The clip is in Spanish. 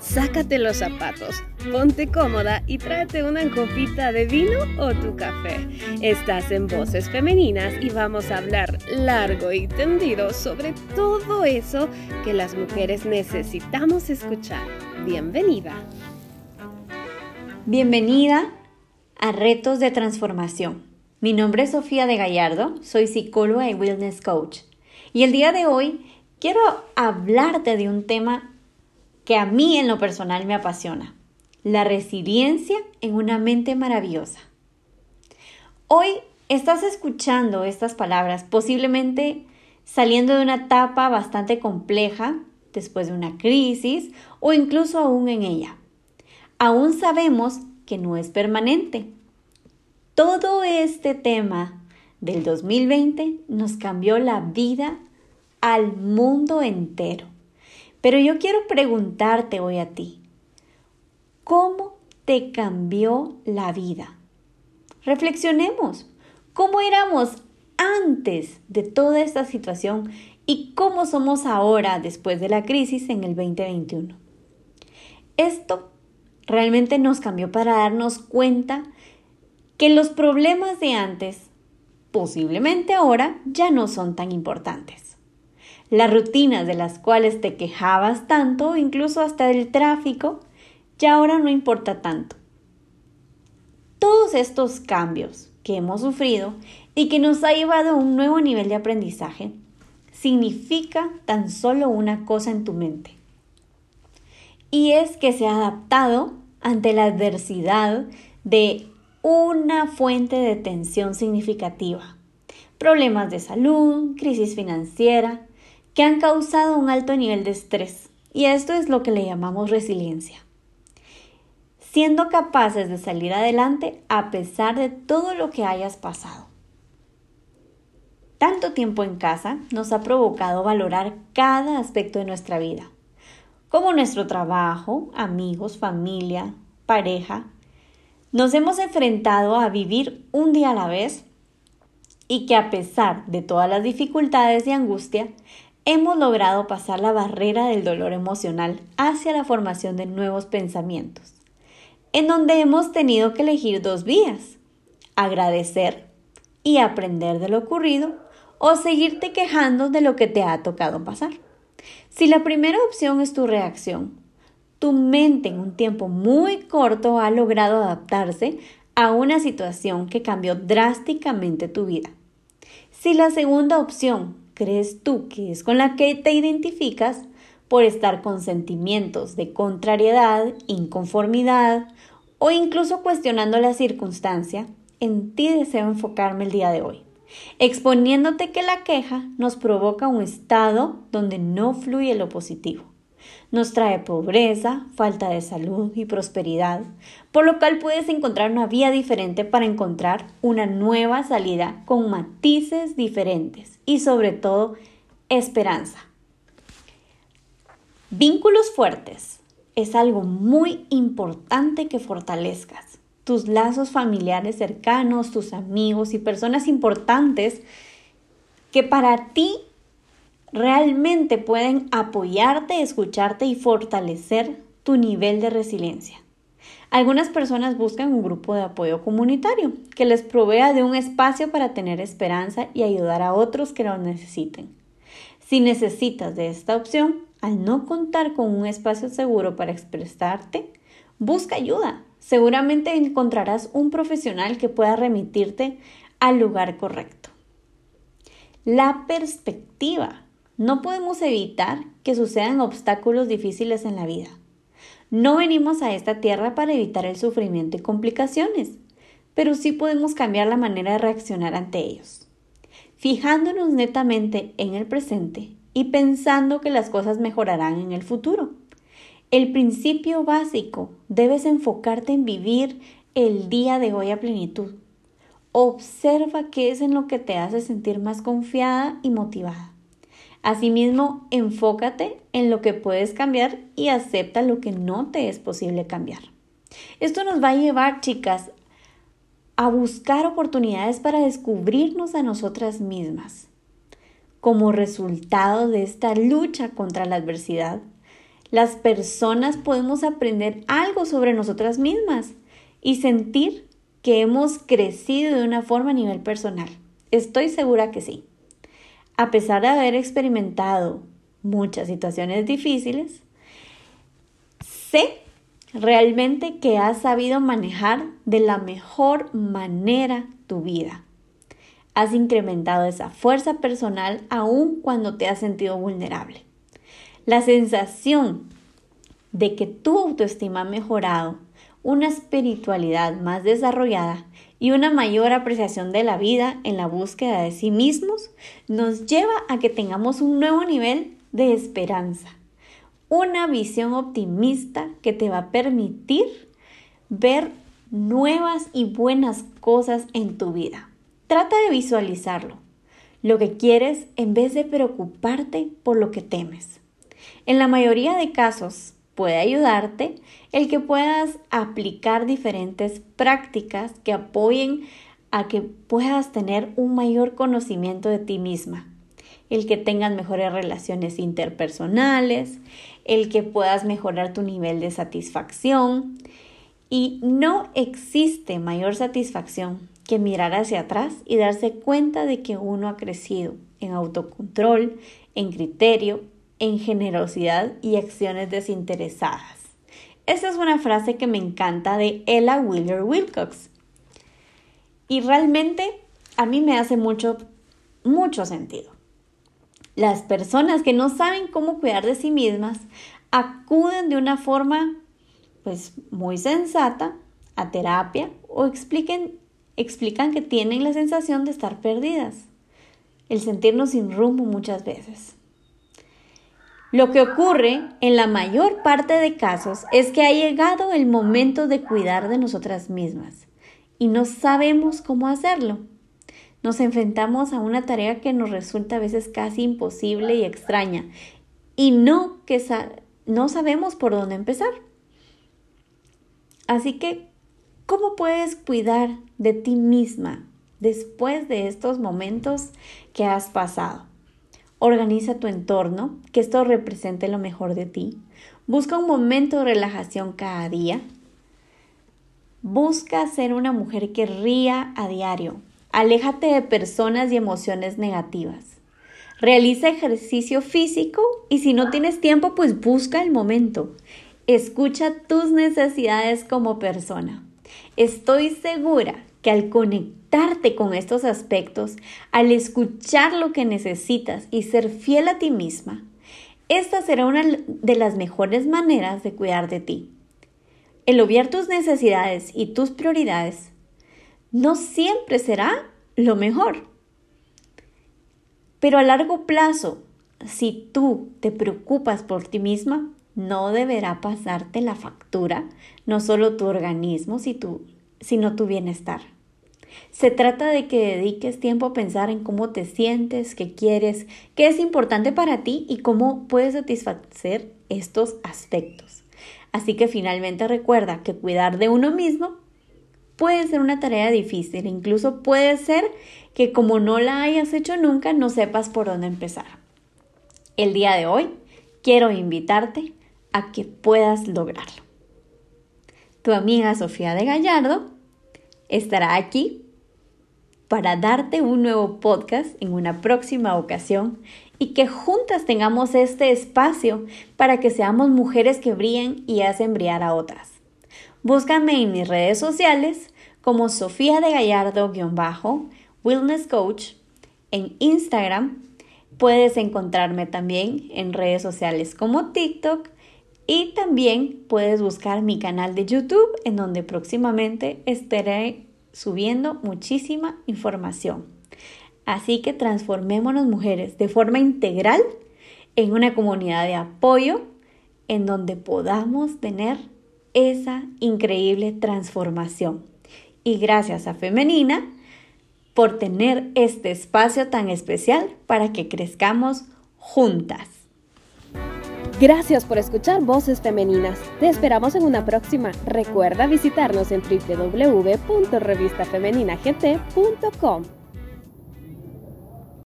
Sácate los zapatos, ponte cómoda y tráete una copita de vino o tu café. Estás en Voces Femeninas y vamos a hablar largo y tendido sobre todo eso que las mujeres necesitamos escuchar. Bienvenida. Bienvenida a Retos de Transformación. Mi nombre es Sofía de Gallardo, soy psicóloga y wellness coach. Y el día de hoy quiero hablarte de un tema que a mí en lo personal me apasiona. La resiliencia en una mente maravillosa. Hoy estás escuchando estas palabras, posiblemente saliendo de una etapa bastante compleja, después de una crisis o incluso aún en ella. Aún sabemos que no es permanente. Todo este tema del 2020 nos cambió la vida al mundo entero. Pero yo quiero preguntarte hoy a ti, ¿cómo te cambió la vida? Reflexionemos, ¿cómo éramos antes de toda esta situación y cómo somos ahora después de la crisis en el 2021? Esto realmente nos cambió para darnos cuenta que los problemas de antes, posiblemente ahora, ya no son tan importantes las rutinas de las cuales te quejabas tanto, incluso hasta del tráfico, ya ahora no importa tanto. Todos estos cambios que hemos sufrido y que nos ha llevado a un nuevo nivel de aprendizaje, significa tan solo una cosa en tu mente. Y es que se ha adaptado ante la adversidad de una fuente de tensión significativa. Problemas de salud, crisis financiera, que han causado un alto nivel de estrés. Y esto es lo que le llamamos resiliencia. Siendo capaces de salir adelante a pesar de todo lo que hayas pasado. Tanto tiempo en casa nos ha provocado valorar cada aspecto de nuestra vida, como nuestro trabajo, amigos, familia, pareja. Nos hemos enfrentado a vivir un día a la vez y que a pesar de todas las dificultades y angustia, hemos logrado pasar la barrera del dolor emocional hacia la formación de nuevos pensamientos, en donde hemos tenido que elegir dos vías, agradecer y aprender de lo ocurrido o seguirte quejando de lo que te ha tocado pasar. Si la primera opción es tu reacción, tu mente en un tiempo muy corto ha logrado adaptarse a una situación que cambió drásticamente tu vida. Si la segunda opción crees tú que es con la que te identificas por estar con sentimientos de contrariedad, inconformidad o incluso cuestionando la circunstancia, en ti deseo enfocarme el día de hoy, exponiéndote que la queja nos provoca un estado donde no fluye lo positivo. Nos trae pobreza, falta de salud y prosperidad, por lo cual puedes encontrar una vía diferente para encontrar una nueva salida con matices diferentes y sobre todo esperanza. Vínculos fuertes es algo muy importante que fortalezcas. Tus lazos familiares cercanos, tus amigos y personas importantes que para ti realmente pueden apoyarte, escucharte y fortalecer tu nivel de resiliencia. Algunas personas buscan un grupo de apoyo comunitario que les provea de un espacio para tener esperanza y ayudar a otros que lo necesiten. Si necesitas de esta opción, al no contar con un espacio seguro para expresarte, busca ayuda. Seguramente encontrarás un profesional que pueda remitirte al lugar correcto. La perspectiva no podemos evitar que sucedan obstáculos difíciles en la vida. No venimos a esta tierra para evitar el sufrimiento y complicaciones, pero sí podemos cambiar la manera de reaccionar ante ellos. Fijándonos netamente en el presente y pensando que las cosas mejorarán en el futuro. El principio básico, debes enfocarte en vivir el día de hoy a plenitud. Observa qué es en lo que te hace sentir más confiada y motivada. Asimismo, enfócate en lo que puedes cambiar y acepta lo que no te es posible cambiar. Esto nos va a llevar, chicas, a buscar oportunidades para descubrirnos a nosotras mismas. Como resultado de esta lucha contra la adversidad, las personas podemos aprender algo sobre nosotras mismas y sentir que hemos crecido de una forma a nivel personal. Estoy segura que sí. A pesar de haber experimentado muchas situaciones difíciles, sé realmente que has sabido manejar de la mejor manera tu vida. Has incrementado esa fuerza personal aún cuando te has sentido vulnerable. La sensación de que tu autoestima ha mejorado, una espiritualidad más desarrollada y una mayor apreciación de la vida en la búsqueda de sí mismos nos lleva a que tengamos un nuevo nivel de esperanza, una visión optimista que te va a permitir ver nuevas y buenas cosas en tu vida. Trata de visualizarlo, lo que quieres en vez de preocuparte por lo que temes. En la mayoría de casos puede ayudarte el que puedas aplicar diferentes prácticas que apoyen a que puedas tener un mayor conocimiento de ti misma, el que tengas mejores relaciones interpersonales, el que puedas mejorar tu nivel de satisfacción. Y no existe mayor satisfacción que mirar hacia atrás y darse cuenta de que uno ha crecido en autocontrol, en criterio, en generosidad y acciones desinteresadas. Esa es una frase que me encanta de Ella Wheeler Wilcox. Y realmente a mí me hace mucho, mucho sentido. Las personas que no saben cómo cuidar de sí mismas acuden de una forma pues muy sensata a terapia o explican que tienen la sensación de estar perdidas, el sentirnos sin rumbo muchas veces. Lo que ocurre en la mayor parte de casos es que ha llegado el momento de cuidar de nosotras mismas y no sabemos cómo hacerlo. Nos enfrentamos a una tarea que nos resulta a veces casi imposible y extraña y no que no sabemos por dónde empezar. Así que, ¿cómo puedes cuidar de ti misma después de estos momentos que has pasado? Organiza tu entorno, que esto represente lo mejor de ti. Busca un momento de relajación cada día. Busca ser una mujer que ría a diario. Aléjate de personas y emociones negativas. Realiza ejercicio físico y si no tienes tiempo, pues busca el momento. Escucha tus necesidades como persona. Estoy segura que al conectarte con estos aspectos, al escuchar lo que necesitas y ser fiel a ti misma, esta será una de las mejores maneras de cuidar de ti. El obviar tus necesidades y tus prioridades no siempre será lo mejor. Pero a largo plazo, si tú te preocupas por ti misma, no deberá pasarte la factura, no solo tu organismo, si tu sino tu bienestar. Se trata de que dediques tiempo a pensar en cómo te sientes, qué quieres, qué es importante para ti y cómo puedes satisfacer estos aspectos. Así que finalmente recuerda que cuidar de uno mismo puede ser una tarea difícil, incluso puede ser que como no la hayas hecho nunca, no sepas por dónde empezar. El día de hoy quiero invitarte a que puedas lograrlo tu amiga Sofía de Gallardo estará aquí para darte un nuevo podcast en una próxima ocasión y que juntas tengamos este espacio para que seamos mujeres que brillen y hacen brillar a otras. Búscame en mis redes sociales como Sofía de Gallardo-Wellness Coach en Instagram. Puedes encontrarme también en redes sociales como TikTok, y también puedes buscar mi canal de YouTube en donde próximamente estaré subiendo muchísima información. Así que transformémonos mujeres de forma integral en una comunidad de apoyo en donde podamos tener esa increíble transformación. Y gracias a Femenina por tener este espacio tan especial para que crezcamos juntas. Gracias por escuchar Voces Femeninas. Te esperamos en una próxima. Recuerda visitarnos en www.revistafemeninagt.com.